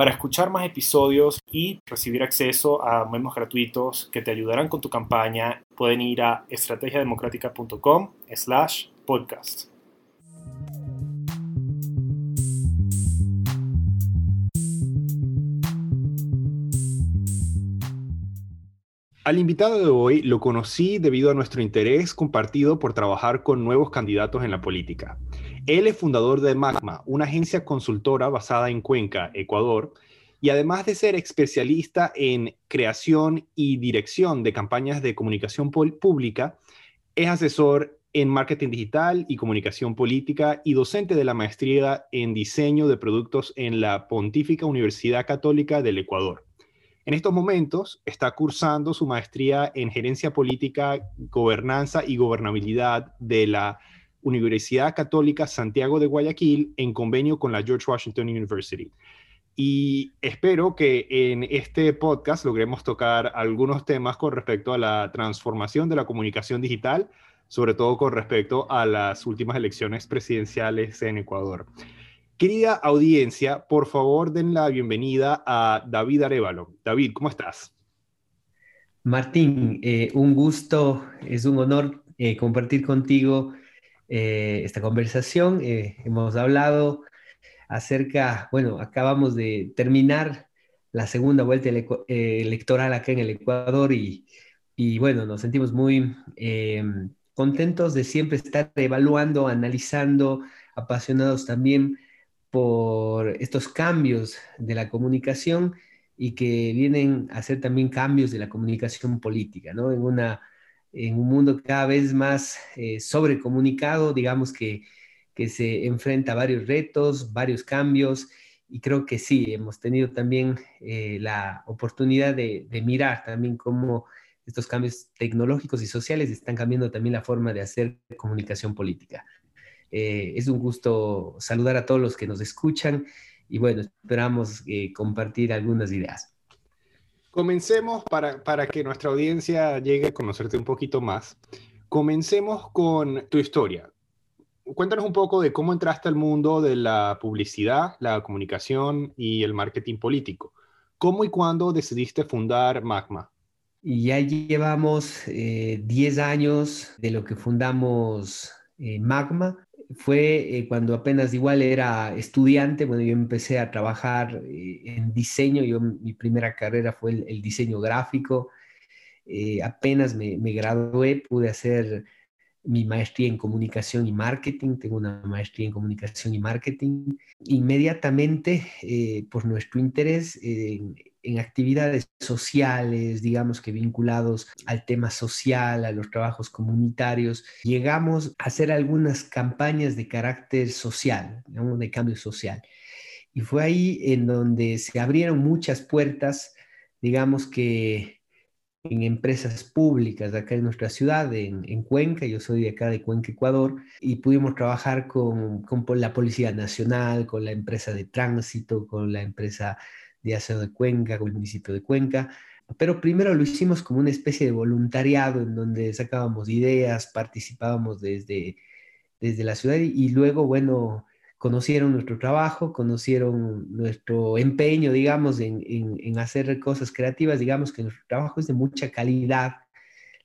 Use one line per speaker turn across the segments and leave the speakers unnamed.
Para escuchar más episodios y recibir acceso a memos gratuitos que te ayudarán con tu campaña, pueden ir a estrategiademocrática.com slash podcast. Al invitado de hoy lo conocí debido a nuestro interés compartido por trabajar con nuevos candidatos en la política. Él es fundador de Magma, una agencia consultora basada en Cuenca, Ecuador, y además de ser especialista en creación y dirección de campañas de comunicación pública, es asesor en marketing digital y comunicación política y docente de la maestría en diseño de productos en la Pontífica Universidad Católica del Ecuador. En estos momentos está cursando su maestría en gerencia política, gobernanza y gobernabilidad de la Universidad Católica Santiago de Guayaquil en convenio con la George Washington University. Y espero que en este podcast logremos tocar algunos temas con respecto a la transformación de la comunicación digital, sobre todo con respecto a las últimas elecciones presidenciales en Ecuador. Querida audiencia, por favor den la bienvenida a David Arevalo. David, ¿cómo estás?
Martín, eh, un gusto, es un honor eh, compartir contigo eh, esta conversación. Eh, hemos hablado acerca, bueno, acabamos de terminar la segunda vuelta eh, electoral acá en el Ecuador y, y bueno, nos sentimos muy contentos de siempre estar evaluando, analizando, apasionados también por estos cambios de la comunicación y que vienen a ser también cambios de la comunicación política, ¿no? En una en un mundo cada vez más eh, sobrecomunicado, digamos que, que se enfrenta a varios retos, varios cambios, y creo que sí, hemos tenido también eh, la oportunidad de, mirar también cómo estos cambios tecnológicos y sociales están cambiando también la forma de hacer comunicación política. Eh, es un gusto saludar a todos los que nos escuchan y bueno, esperamos compartir algunas ideas.
Comencemos para, para que nuestra audiencia llegue a conocerte un poquito más. Comencemos con tu historia. Cuéntanos un poco de cómo entraste al mundo de la publicidad, la comunicación y el marketing político. ¿Cómo y cuándo decidiste fundar Magma?
Ya llevamos 10 eh, años de lo que fundamos eh, Magma fue eh, cuando apenas igual era estudiante, bueno, yo empecé a trabajar eh, en diseño, yo mi primera carrera fue el, diseño gráfico, eh, apenas me, me, gradué, pude hacer mi maestría en comunicación y marketing, tengo una maestría en comunicación y marketing. Inmediatamente, por nuestro interés en en actividades sociales, digamos que vinculados al tema social, a los trabajos comunitarios, llegamos a hacer algunas campañas de carácter social, digamos, de cambio social. Y fue ahí en donde se abrieron muchas puertas, digamos que en empresas públicas de acá en nuestra ciudad, en, Cuenca, yo soy de acá de Cuenca, Ecuador, y pudimos trabajar con, con la Policía Nacional, con la empresa de tránsito, con la empresa de Aseo de Cuenca, con el municipio de Cuenca, pero primero lo hicimos como una especie de voluntariado en donde sacábamos ideas, participábamos desde, desde la ciudad y, luego, bueno, conocieron nuestro trabajo, conocieron nuestro empeño, digamos, en, en, hacer cosas creativas, digamos que nuestro trabajo es de mucha calidad,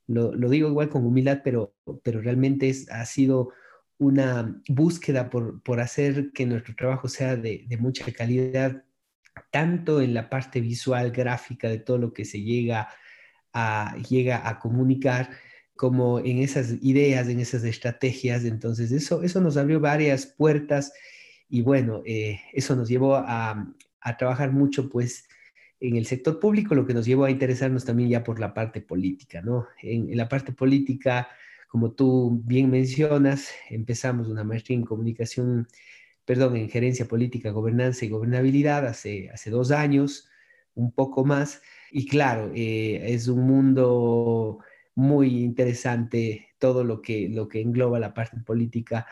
lo, lo digo igual con humildad, pero, pero realmente es, ha sido una búsqueda por, por hacer que nuestro trabajo sea de, de mucha calidad tanto en la parte visual, gráfica de todo lo que se llega a, llega a comunicar, como en esas ideas, en esas estrategias. Entonces, eso, eso nos abrió varias puertas y bueno, eh, eso nos llevó a, a, trabajar mucho, pues, en el sector público, lo que nos llevó a interesarnos también ya por la parte política, ¿no? En, en la parte política, como tú bien mencionas, empezamos una maestría en comunicación perdón, en gerencia política, gobernanza y gobernabilidad hace, hace dos años. un poco más. Y claro, eh, es un mundo muy interesante todo lo que, lo que engloba la parte política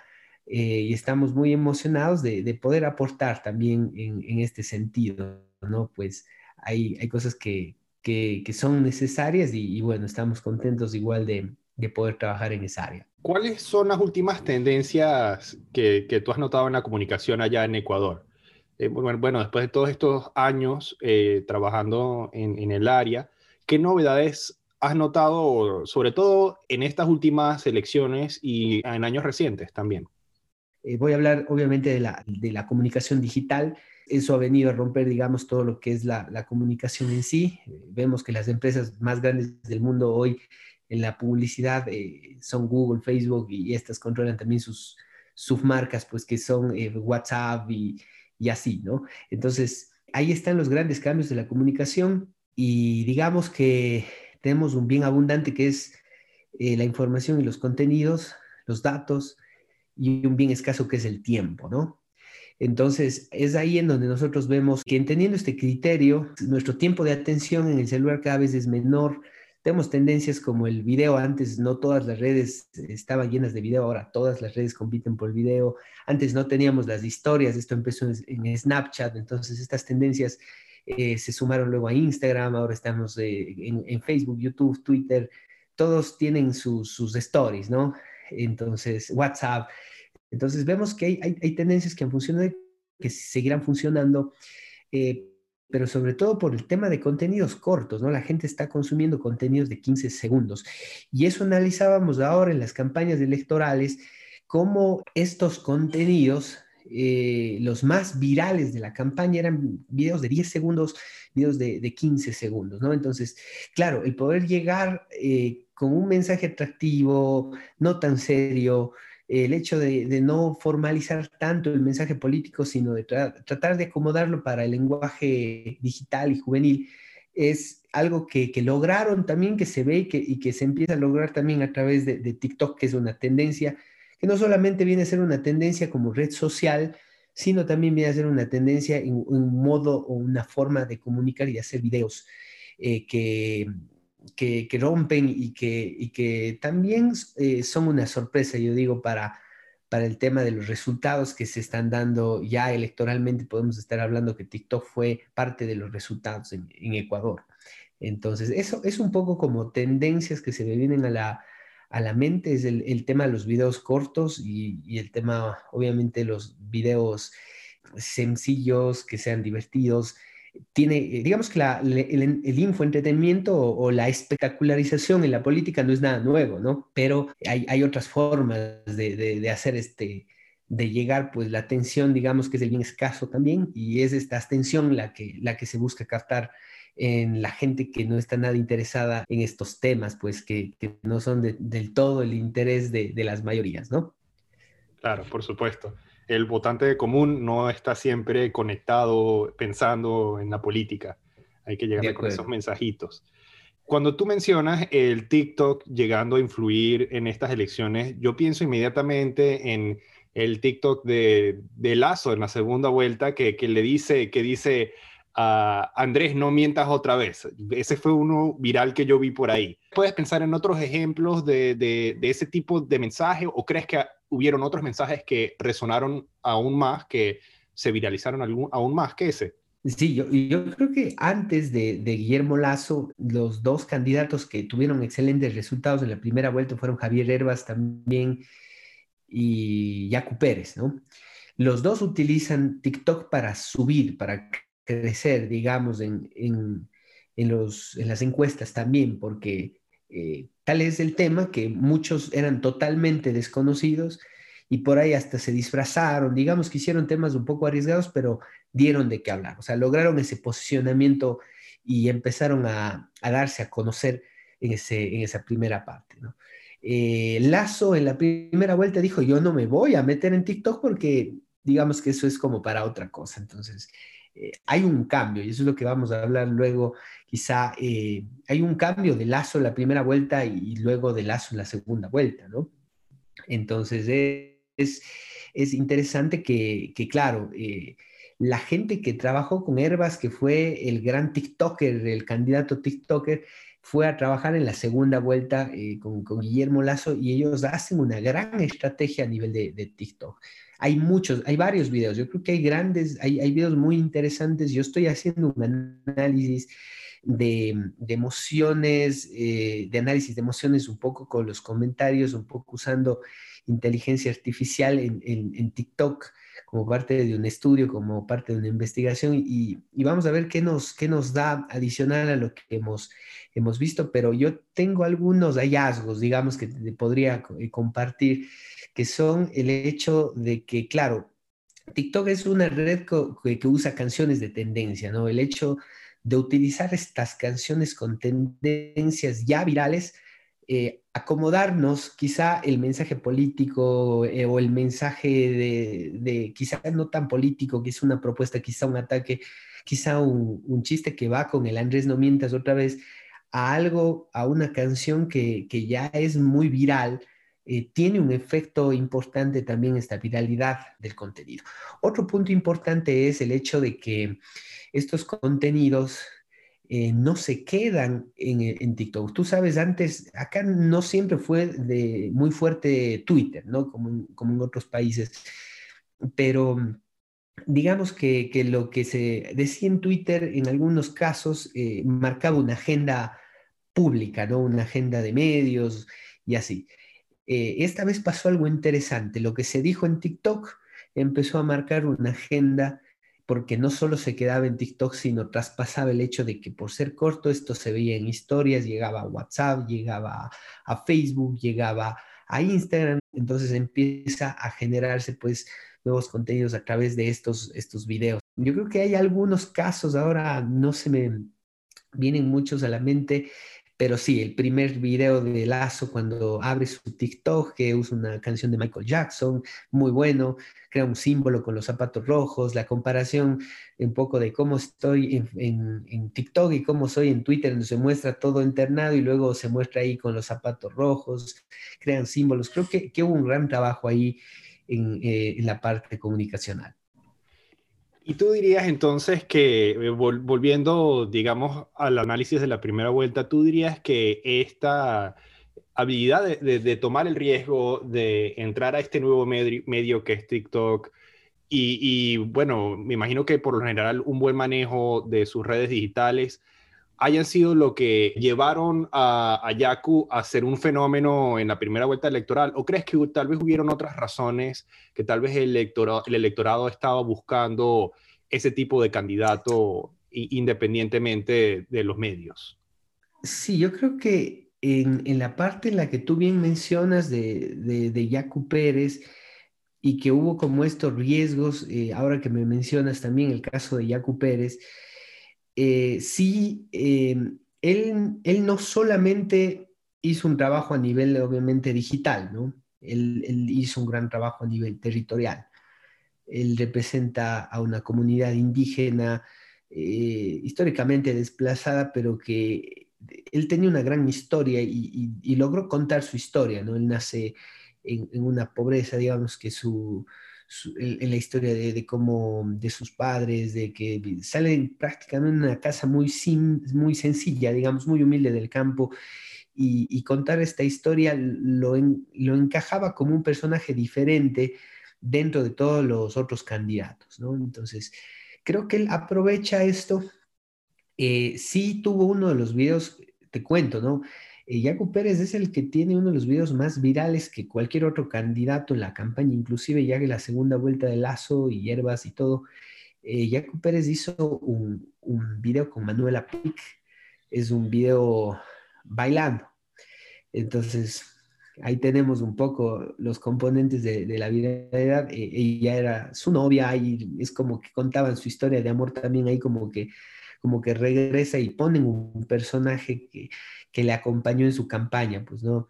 eh, y estamos muy emocionados de, poder aportar también en, este sentido, ¿no? Pues hay, hay cosas que, que, son necesarias y, bueno, estamos contentos igual de, de, poder trabajar en esa área.
¿Cuáles son las últimas tendencias que, que tú has notado en la comunicación allá en Ecuador? Eh, bueno, después de todos estos años eh, trabajando en, en el área, ¿qué novedades has notado, sobre todo en estas últimas elecciones y en años recientes también?
Eh, voy a hablar obviamente de la, de la, comunicación digital. Eso ha venido a romper, digamos, todo lo que es la, comunicación en sí. Eh, vemos que las empresas más grandes del mundo hoy en la publicidad eh, son Google, Facebook y estas controlan también sus submarcas, pues que son WhatsApp y, y así, ¿no? Entonces, ahí están los grandes cambios de la comunicación y digamos que tenemos un bien abundante que es la información y los contenidos, los datos, y un bien escaso que es el tiempo, ¿no? Entonces, es ahí en donde nosotros vemos que entendiendo este criterio, nuestro tiempo de atención en el celular cada vez es menor. Tenemos tendencias como el video. Antes no todas las redes estaban llenas de video, ahora todas las redes compiten por el video. Antes no teníamos las historias, esto empezó en Snapchat, entonces estas tendencias eh, se sumaron luego a Instagram, ahora estamos eh, en, Facebook, YouTube, Twitter, todos tienen sus stories, ¿no? entonces WhatsApp. Entonces vemos que hay, hay, tendencias que han funcionado y que seguirán funcionando, eh, pero sobre todo por el tema de contenidos cortos, ¿no? La gente está consumiendo contenidos de 15 segundos. Y eso analizábamos ahora en las campañas electorales, cómo estos contenidos eh, los más virales de la campaña eran videos de 10 segundos, videos de, de 15 segundos, ¿no? Entonces, claro, el poder llegar eh, con un mensaje atractivo, no tan serio, el hecho de, no formalizar tanto el mensaje político, sino de tratar de acomodarlo para el lenguaje digital y juvenil, es algo que, lograron también, que se ve y que, se empieza a lograr también a través de, de, TikTok, que es una tendencia, que no solamente viene a ser una tendencia como red social, sino también viene a ser una tendencia en un modo o una forma de comunicar y de hacer videos eh, que, que, rompen y que, y que también eh, son una sorpresa, yo digo, para, para el tema de los resultados que se están dando ya electoralmente. Podemos estar hablando que TikTok fue parte de los resultados en, Ecuador. Entonces, eso es un poco como tendencias que se me vienen a la, a la mente, es el, tema de los videos cortos y, y, el tema, obviamente, los videos sencillos, que sean divertidos, tiene, eh, digamos que el, el, infoentretenimiento o, la espectacularización en la política no es nada nuevo, ¿no? Pero hay, hay otras formas de, de, hacer este, de llegar, pues la atención, digamos que es el bien escaso también, y es esta atención la que, la que se busca captar en la gente que no está nada interesada en estos temas, pues que, no son del todo el interés de, de las mayorías, ¿no?
Claro, por supuesto el votante común no está siempre conectado pensando en la política. Hay que llegar con esos mensajitos. Cuando tú mencionas el TikTok llegando a influir en estas elecciones, yo pienso inmediatamente en el TikTok de, de Lazo en la segunda vuelta que, que le dice, que dice, a Andrés, no mientas otra vez. Ese fue uno viral que yo vi por ahí. ¿Puedes pensar en otros ejemplos de, de, de ese tipo de mensaje o crees que hubieron otros mensajes que resonaron aún más, que se viralizaron aún más que ese.
Sí, yo, creo que antes de, Guillermo Lazo, los dos candidatos que tuvieron excelentes resultados en la primera vuelta fueron Javier Herbas también y Yacu Pérez, ¿no? Los dos utilizan TikTok para subir, para crecer, digamos, en, en, en las encuestas también, porque eh, tal es el tema que muchos eran totalmente desconocidos y por ahí hasta se disfrazaron, digamos que hicieron temas un poco arriesgados, pero dieron de qué hablar, o sea, lograron ese posicionamiento y empezaron a, darse a conocer en, ese, en esa primera parte. ¿no? Eh, Lazo en la primera vuelta dijo, yo no me voy a meter en TikTok porque digamos que eso es como para otra cosa. Entonces, eh, hay un cambio, y eso es lo que vamos a hablar luego, quizá eh, hay un cambio de Lazo en la primera vuelta y, luego de Lazo en la segunda vuelta, ¿no? Entonces es, es interesante que, claro, eh, la gente que trabajó con Herbas, que fue el gran TikToker, el candidato TikToker, fue a trabajar en la segunda vuelta eh, con, Guillermo Lazo y ellos hacen una gran estrategia a nivel de, TikTok. Hay muchos, hay varios videos, yo creo que hay grandes, hay, videos muy interesantes, yo estoy haciendo un análisis de, emociones, eh, de análisis de emociones un poco con los comentarios, un poco usando inteligencia artificial en, en TikTok como parte de un estudio, como parte de una investigación y, vamos a ver qué nos, qué nos da adicional a lo que hemos, hemos visto, pero yo tengo algunos hallazgos, digamos, que podría eh, compartir, que son el hecho de que, claro, TikTok es una red que, que usa canciones de tendencia, ¿no? El hecho de utilizar estas canciones con tendencias ya virales eh, acomodarnos quizá el mensaje político eh, o el mensaje de, quizá no tan político, que es una propuesta, quizá un ataque, quizá un, chiste que va con el Andrés no mientas otra vez a algo, a una canción que, ya es muy viral, eh, tiene un efecto importante también esta viralidad del contenido. Otro punto importante es el hecho de que estos contenidos eh, no se quedan eh, en, TikTok. Tú sabes, antes, acá no siempre fue de muy fuerte Twitter, ¿no? Como en, como en otros países, pero digamos que, lo que se decía en Twitter en algunos casos eh, marcaba una agenda pública, ¿no? Una agenda de medios y así. esta vez pasó algo interesante. Lo que se dijo en TikTok empezó a marcar una agenda porque no solo se quedaba en TikTok, sino traspasaba el hecho de que por ser corto esto se veía en historias, llegaba a WhatsApp, llegaba a Facebook, llegaba a Instagram, entonces empieza a generarse pues nuevos contenidos a través de estos, estos videos. Yo creo que hay algunos casos, ahora no se me vienen muchos a la mente, pero sí, el primer video de Lazo cuando abre su TikTok, que usa una canción de Michael Jackson, muy bueno, crea un símbolo con los zapatos rojos, la comparación un poco de cómo estoy en, TikTok y cómo soy en Twitter, donde se muestra todo internado y luego se muestra ahí con los zapatos rojos, crean símbolos. Creo que, que hubo un gran trabajo ahí en, eh, en la parte comunicacional.
Y tú dirías entonces que, eh, volviendo, digamos, al análisis de la primera vuelta, tú dirías que esta habilidad de, tomar el riesgo de entrar a este nuevo medio, que es TikTok, y, bueno, me imagino que por lo general un buen manejo de sus redes digitales hayan sido lo que llevaron a, a Yaku a ser un fenómeno en la primera vuelta electoral? ¿O crees que tal vez hubieron otras razones que tal vez el electorado, el electorado estaba buscando ese tipo de candidato independientemente de los medios?
Sí, yo creo que en, la parte en la que tú bien mencionas de, de, Pérez y que hubo como estos riesgos, eh, ahora que me mencionas también el caso de Yacu Pérez, eh, sí, em, él, él, no solamente hizo un trabajo a nivel obviamente digital, ¿no? Él, hizo un gran trabajo a nivel territorial. Él representa a una comunidad indígena eh, históricamente desplazada, pero que él tenía una gran historia y, logró contar su historia, ¿no? Él nace en una pobreza, digamos que su, en la historia de, cómo, de sus padres, de que salen prácticamente en una casa muy, muy sencilla, digamos, muy humilde del campo, y, contar esta historia lo, lo, encajaba como un personaje diferente dentro de todos los otros candidatos, ¿no? Entonces, creo que él aprovecha esto. Eh, sí tuvo uno de los videos, te cuento, ¿no? Eh, Pérez es el que tiene uno de los videos más virales que cualquier otro candidato en la campaña, inclusive ya que la segunda vuelta de Lazo y Hierbas y todo. Eh, Pérez hizo un, un, video con Manuela Pic, es un video bailando. Entonces, ahí tenemos un poco los componentes de, la viralidad. Eh, ella era su novia y es como que contaban su historia de amor también ahí como que como que regresa y ponen un personaje que, que le acompañó en su campaña, pues, ¿no?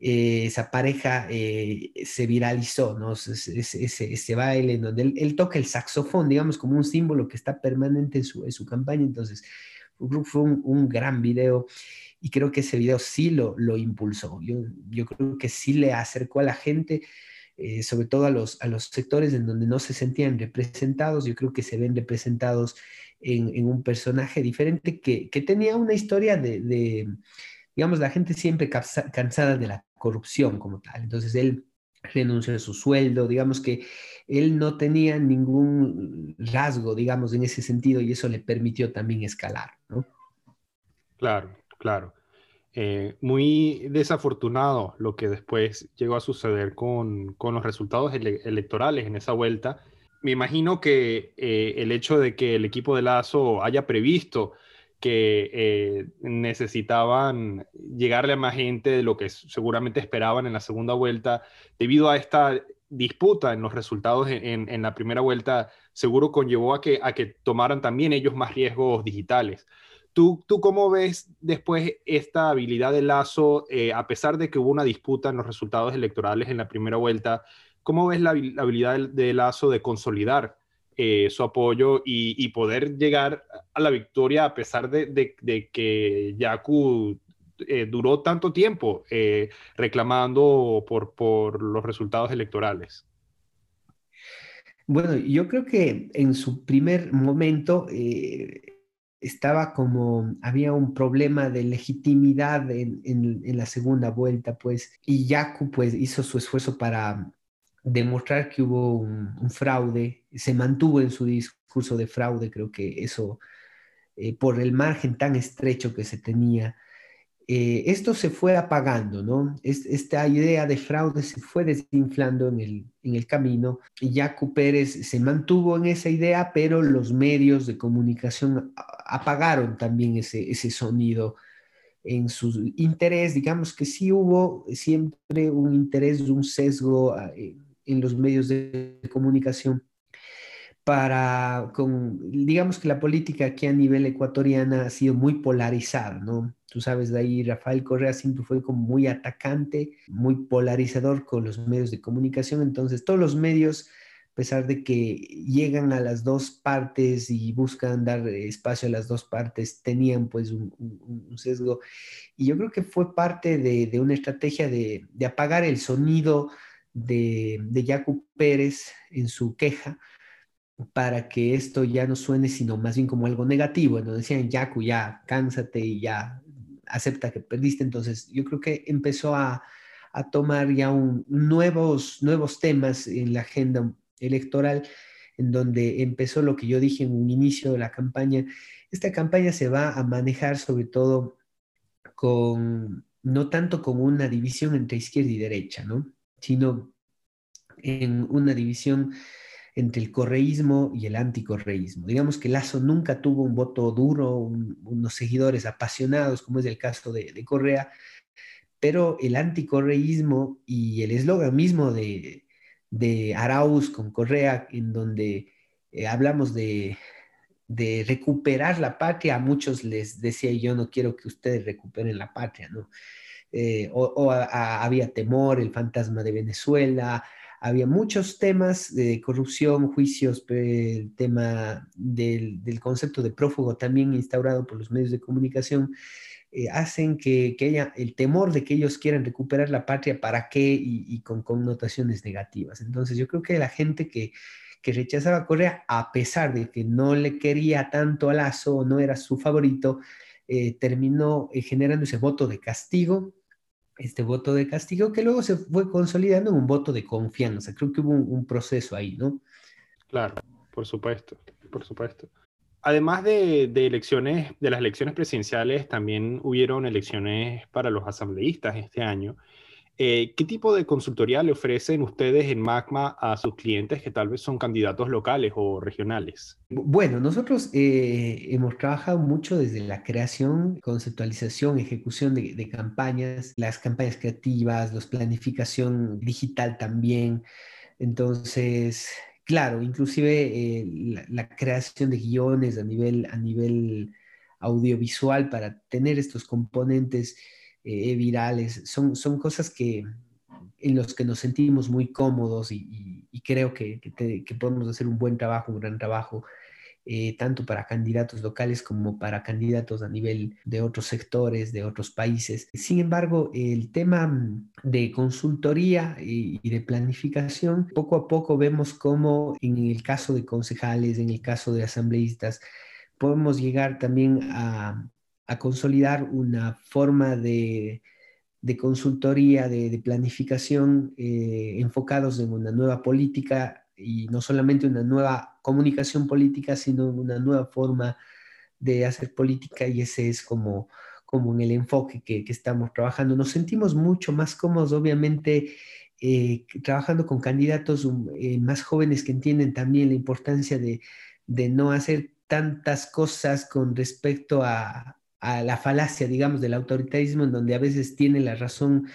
Eh, esa pareja eh, se viralizó, ¿no? Ese, ese, baile en donde él, toca el saxofón, digamos, como un símbolo que está permanente en su, en su campaña. Entonces, fue un, un, gran video y creo que ese video sí lo, lo impulsó. Yo, yo creo que sí le acercó a la gente eh, sobre todo a los, a los sectores en donde no se sentían representados. Yo creo que se ven representados en, un personaje diferente que, tenía una historia de, digamos, la gente siempre cansada de la corrupción como tal. Entonces él renunció a su sueldo, digamos que él no tenía ningún rasgo, digamos, en ese sentido y eso le permitió también escalar, ¿no?
Claro, claro. Eh, muy desafortunado lo que después llegó a suceder con, los resultados electorales en esa vuelta. Me imagino que eh, el hecho de que el equipo de Lazo haya previsto que eh, necesitaban llegarle a más gente de lo que seguramente esperaban en la segunda vuelta, debido a esta disputa en los resultados en, la primera vuelta, seguro conllevó a que, a que tomaran también ellos más riesgos digitales. ¿Tú, ¿Tú cómo ves después esta habilidad de Lazo, eh, a pesar de que hubo una disputa en los resultados electorales en la primera vuelta, cómo ves la, habilidad de, Lazo de consolidar eh, su apoyo y, poder llegar a la victoria a pesar de, que Yaku eh, duró tanto tiempo reclamando por, por los resultados electorales?
Bueno, yo creo que en su primer momento estaba como, había un problema de legitimidad en, la segunda vuelta, pues, y Yaku pues hizo su esfuerzo para demostrar que hubo un, fraude, se mantuvo en su discurso de fraude, creo que eso, eh, por el margen tan estrecho que se tenía, eh, esto se fue apagando, ¿no? esta idea de fraude se fue desinflando en el, en el camino Pérez se mantuvo en esa idea, pero los medios de comunicación apagaron también ese, ese sonido en su interés, digamos que sí hubo siempre un interés, un sesgo ah, en los medios de comunicación para, con, digamos que la política aquí a nivel ecuatoriana ha sido muy polarizada, ¿no? Tú sabes, de ahí Rafael Correa siempre fue como muy atacante, muy polarizador con los medios de comunicación, entonces todos los medios, a pesar de que llegan a las dos partes y buscan dar espacio a las dos partes, tenían pues un, sesgo. Y yo creo que fue parte de, una estrategia de, apagar el sonido de, de Yacu Pérez en su queja, para que esto ya no suene sino más bien como algo negativo, ¿no? Decían, Yaku, ya, cánsate y ya, acepta que perdiste. Entonces, yo creo que empezó a, tomar ya nuevos, nuevos temas en la agenda electoral, en donde empezó lo que yo dije en un inicio de la campaña. Esta campaña se va a manejar sobre todo con, no tanto como una división entre izquierda y derecha, ¿no? Sino en una división entre el correísmo y el anticorreísmo. Digamos que Lazo nunca tuvo un voto duro, unos seguidores apasionados, como es el caso de, Correa, pero el anticorreísmo y el eslogan mismo de, de, Arauz con Correa, en donde eh, hablamos de, recuperar la patria, a muchos les decía yo no quiero que ustedes recuperen la patria, ¿no? Eh, o, había temor, el fantasma de Venezuela, había muchos temas de corrupción, juicios, el tema del, concepto de prófugo también instaurado por los medios de comunicación, eh, hacen que, haya el temor de que ellos quieran recuperar la patria, ¿para qué? Y, con connotaciones negativas. Entonces yo creo que la gente que, rechazaba a Correa, a pesar de que no le quería tanto a Lazo, no era su favorito, eh, terminó generando ese voto de castigo este voto de castigo que luego se fue consolidando en un voto de confianza. Creo que hubo un, proceso ahí, ¿no?
Claro, por supuesto, por supuesto. Además de, de, elecciones, de las elecciones presidenciales, también hubieron elecciones para los asambleístas este año. Eh, ¿Qué tipo de consultoría le ofrecen ustedes en Magma a sus clientes que tal vez son candidatos locales o regionales?
Bueno, nosotros eh, hemos trabajado mucho desde la creación, conceptualización, ejecución de, campañas, las campañas creativas, la planificación digital también. Entonces, claro, inclusive eh, la, creación de guiones a nivel audiovisual para tener estos componentes eh, virales, son, son cosas que, en los que nos sentimos muy cómodos y, creo que, podemos hacer un buen trabajo, un gran trabajo. eh, tanto para candidatos locales como para candidatos a nivel de otros sectores, de otros países. Sin embargo, el tema de consultoría y, de planificación, poco a poco vemos cómo en el caso de concejales, en el caso de asambleístas, podemos llegar también a, consolidar una forma de, consultoría, de, planificación eh, enfocados en una nueva política y no solamente una nueva comunicación política, sino una nueva forma de hacer política y ese es como, como en el enfoque que, estamos trabajando. Nos sentimos mucho más cómodos, obviamente, eh, trabajando con candidatos um, eh, más jóvenes que entienden también la importancia de, de no hacer tantas cosas con respecto a, a, la falacia, digamos, del autoritarismo, en donde a veces tiene la razón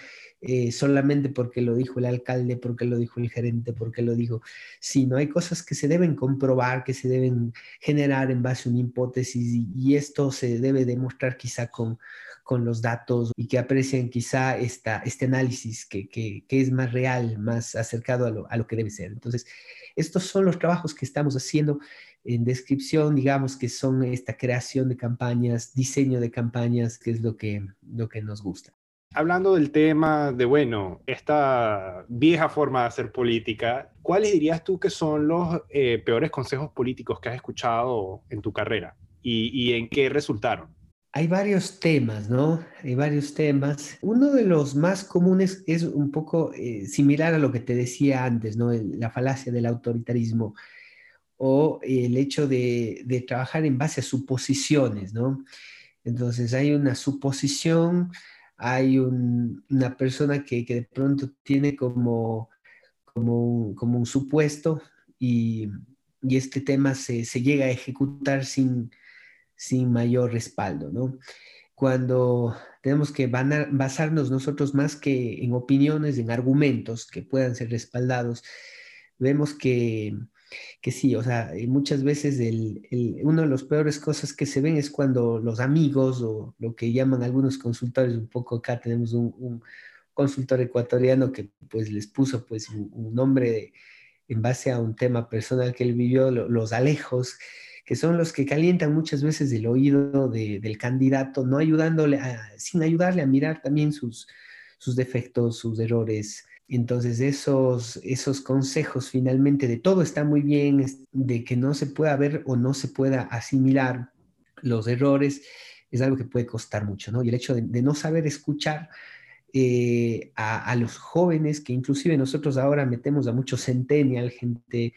eh, solamente porque lo dijo el alcalde, porque lo dijo el gerente, porque lo dijo, sino hay cosas que se deben comprobar, que se deben generar en base a una hipótesis y, esto se debe demostrar quizá con, con los datos y que aprecien quizá esta, este análisis que, que, que es más real, más acercado a lo, a lo que debe ser. Entonces, estos son los trabajos que estamos haciendo en descripción, digamos que son esta creación de campañas, diseño de campañas, que es lo que, lo que nos gusta
hablando del tema de, bueno, esta vieja forma de hacer política, ¿cuáles dirías tú que son los eh, peores consejos políticos que has escuchado en tu carrera y, en qué resultaron?
Hay varios temas, ¿no? Hay varios temas. Uno de los más comunes es un poco eh, similar a lo que te decía antes, ¿no? la falacia del autoritarismo o el hecho de, trabajar en base a suposiciones, ¿no? Entonces hay una suposición hay una persona que, de pronto tiene como, como, un, supuesto y, este tema se, llega a ejecutar sin, sin mayor respaldo, ¿no? Cuando tenemos que basarnos nosotros más que en opiniones, en argumentos que puedan ser respaldados, vemos que que sí, o sea, muchas veces el, una de las peores cosas que se ven es cuando los amigos o lo que llaman algunos consultores, un poco acá tenemos un, consultor ecuatoriano que pues les puso pues un, nombre en base a un tema personal que él vivió, los alejos, que son los que calientan muchas veces el oído del candidato, no ayudándole, sin ayudarle a mirar también sus, sus defectos, sus errores, entonces esos, esos consejos finalmente de todo está muy bien, de que no se pueda ver o no se pueda asimilar los errores, es algo que puede costar mucho, ¿no? Y el hecho de, no saber escuchar eh, a, los jóvenes, que inclusive nosotros ahora metemos a muchos centennial, gente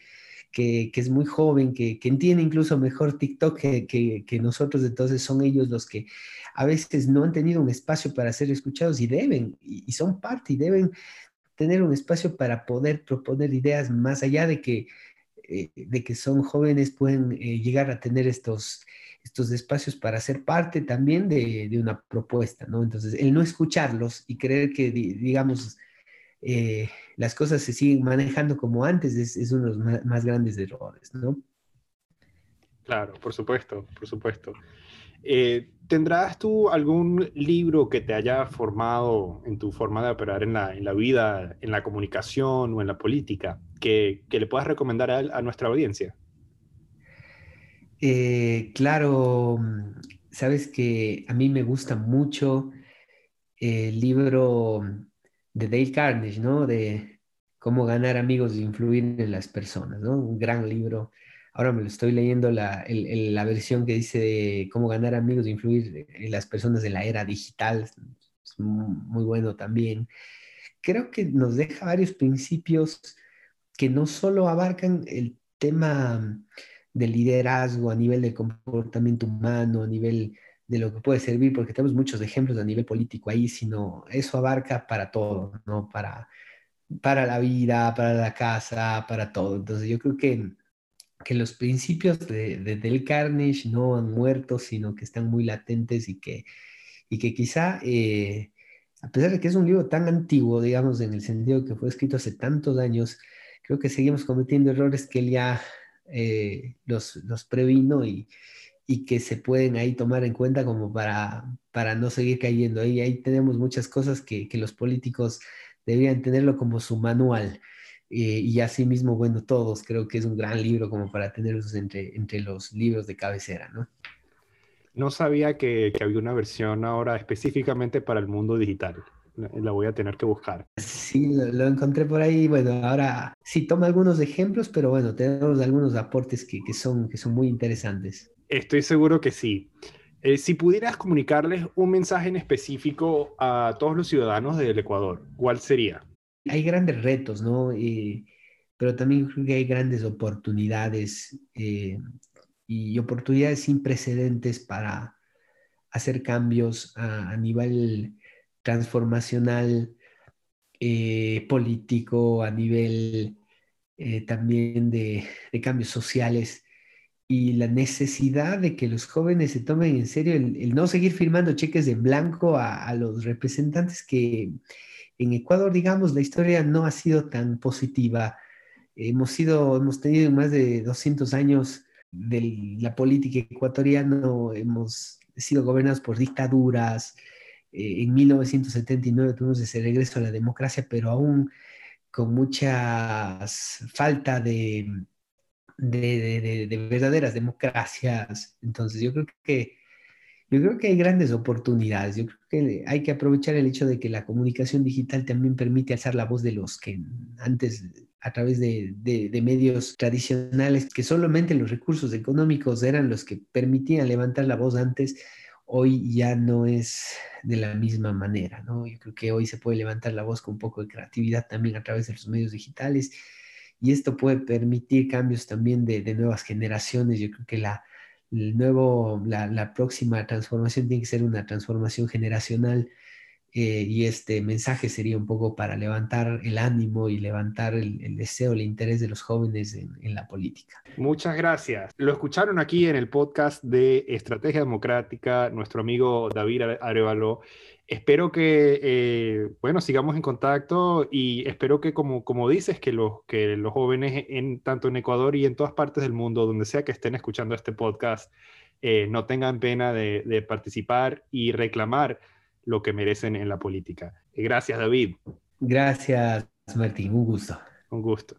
que, es muy joven, que, entiende incluso mejor TikTok que, nosotros, entonces son ellos los que a veces no han tenido un espacio para ser escuchados y deben, y son parte y deben tener un espacio para poder proponer ideas más allá de que, eh, de que son jóvenes, pueden eh, llegar a tener estos, estos espacios para ser parte también de, una propuesta, ¿no? Entonces, el no escucharlos y creer que, digamos, eh, las cosas se siguen manejando como antes es, es uno de los más, grandes errores, ¿no?
Claro, por supuesto, por supuesto. ¿Tendrás tú algún libro que te haya formado en tu forma de operar en la, en la vida, en la comunicación o en la política, que, que le puedas recomendar a, a nuestra audiencia?
Eh, claro, sabes que a mí me gusta mucho el libro de Dale Carnegie, ¿no? De cómo ganar amigos e influir en las personas, ¿no? Un gran libro Ahora me lo estoy leyendo la, la versión que dice de cómo ganar amigos e influir en las personas de la era digital. Es muy bueno también. Creo que nos deja varios principios que no solo abarcan el tema del liderazgo a nivel de comportamiento humano, a nivel de lo que puede servir, porque tenemos muchos ejemplos a nivel político ahí, sino eso abarca para todo, ¿no? Para, para la vida, para la casa, para todo. Entonces yo creo que que los principios de, del Carnage no han muerto, sino que están muy latentes y que, y que quizá, eh, a pesar de que es un libro tan antiguo, digamos, en el sentido que fue escrito hace tantos años, creo que seguimos cometiendo errores que él ya eh, los, los previno y, y que se pueden ahí tomar en cuenta como para, para no seguir cayendo. Ahí, ahí tenemos muchas cosas que, que los políticos deberían tenerlo como su manual Eh, y asimismo, bueno, todos creo que es un gran libro como para tenerlos entre, entre los libros de cabecera, ¿no?
No sabía que, que había una versión ahora específicamente para el mundo digital la voy a tener que buscar.
Sí, lo, encontré por ahí. Bueno, ahora sí toma algunos ejemplos, pero bueno, tenemos algunos aportes que, que son, que son muy interesantes.
Estoy seguro que sí. Eh, si pudieras comunicarles un mensaje en específico a todos los ciudadanos del Ecuador, ¿cuál sería?
Hay grandes retos, ¿no? Eh, pero también creo que hay grandes oportunidades eh, y oportunidades sin precedentes para hacer cambios a, nivel transformacional, político, a nivel también de cambios sociales y la necesidad de que los jóvenes se tomen en serio el, no seguir firmando cheques de blanco a, los representantes que en Ecuador, digamos, la historia no ha sido tan positiva. Hemos, sido, hemos tenido más de 200 años de la política ecuatoriana, hemos sido gobernados por dictaduras. Eh, en 1979 tuvimos ese regreso a la democracia, pero aún con mucha falta de, de, verdaderas democracias. Entonces, yo creo que yo creo que hay grandes oportunidades. Yo creo que hay que aprovechar el hecho de que la comunicación digital también permite alzar la voz de los que antes, a través de, de, medios tradicionales, que solamente los recursos económicos eran los que permitían levantar la voz antes, hoy ya no es de la misma manera. ¿no? Yo creo que hoy se puede levantar la voz con un poco de creatividad también a través de los medios digitales y esto puede permitir cambios también de, nuevas generaciones. Yo creo que la, el nuevo, la, próxima transformación tiene que ser una transformación generacional eh, y este mensaje sería un poco para levantar el ánimo y levantar el, deseo, el interés de los jóvenes en, en, la política.
Muchas gracias. Lo escucharon aquí en el podcast de Estrategia Democrática, nuestro amigo David Arevalo espero que, eh, bueno, sigamos en contacto y espero que, como, como dices, que los, que los jóvenes, en, tanto en Ecuador y en todas partes del mundo, donde sea que estén escuchando este podcast, eh, no tengan pena de, de, participar y reclamar lo que merecen en la política. Gracias, David.
Gracias, Martín. Un gusto.
Un gusto.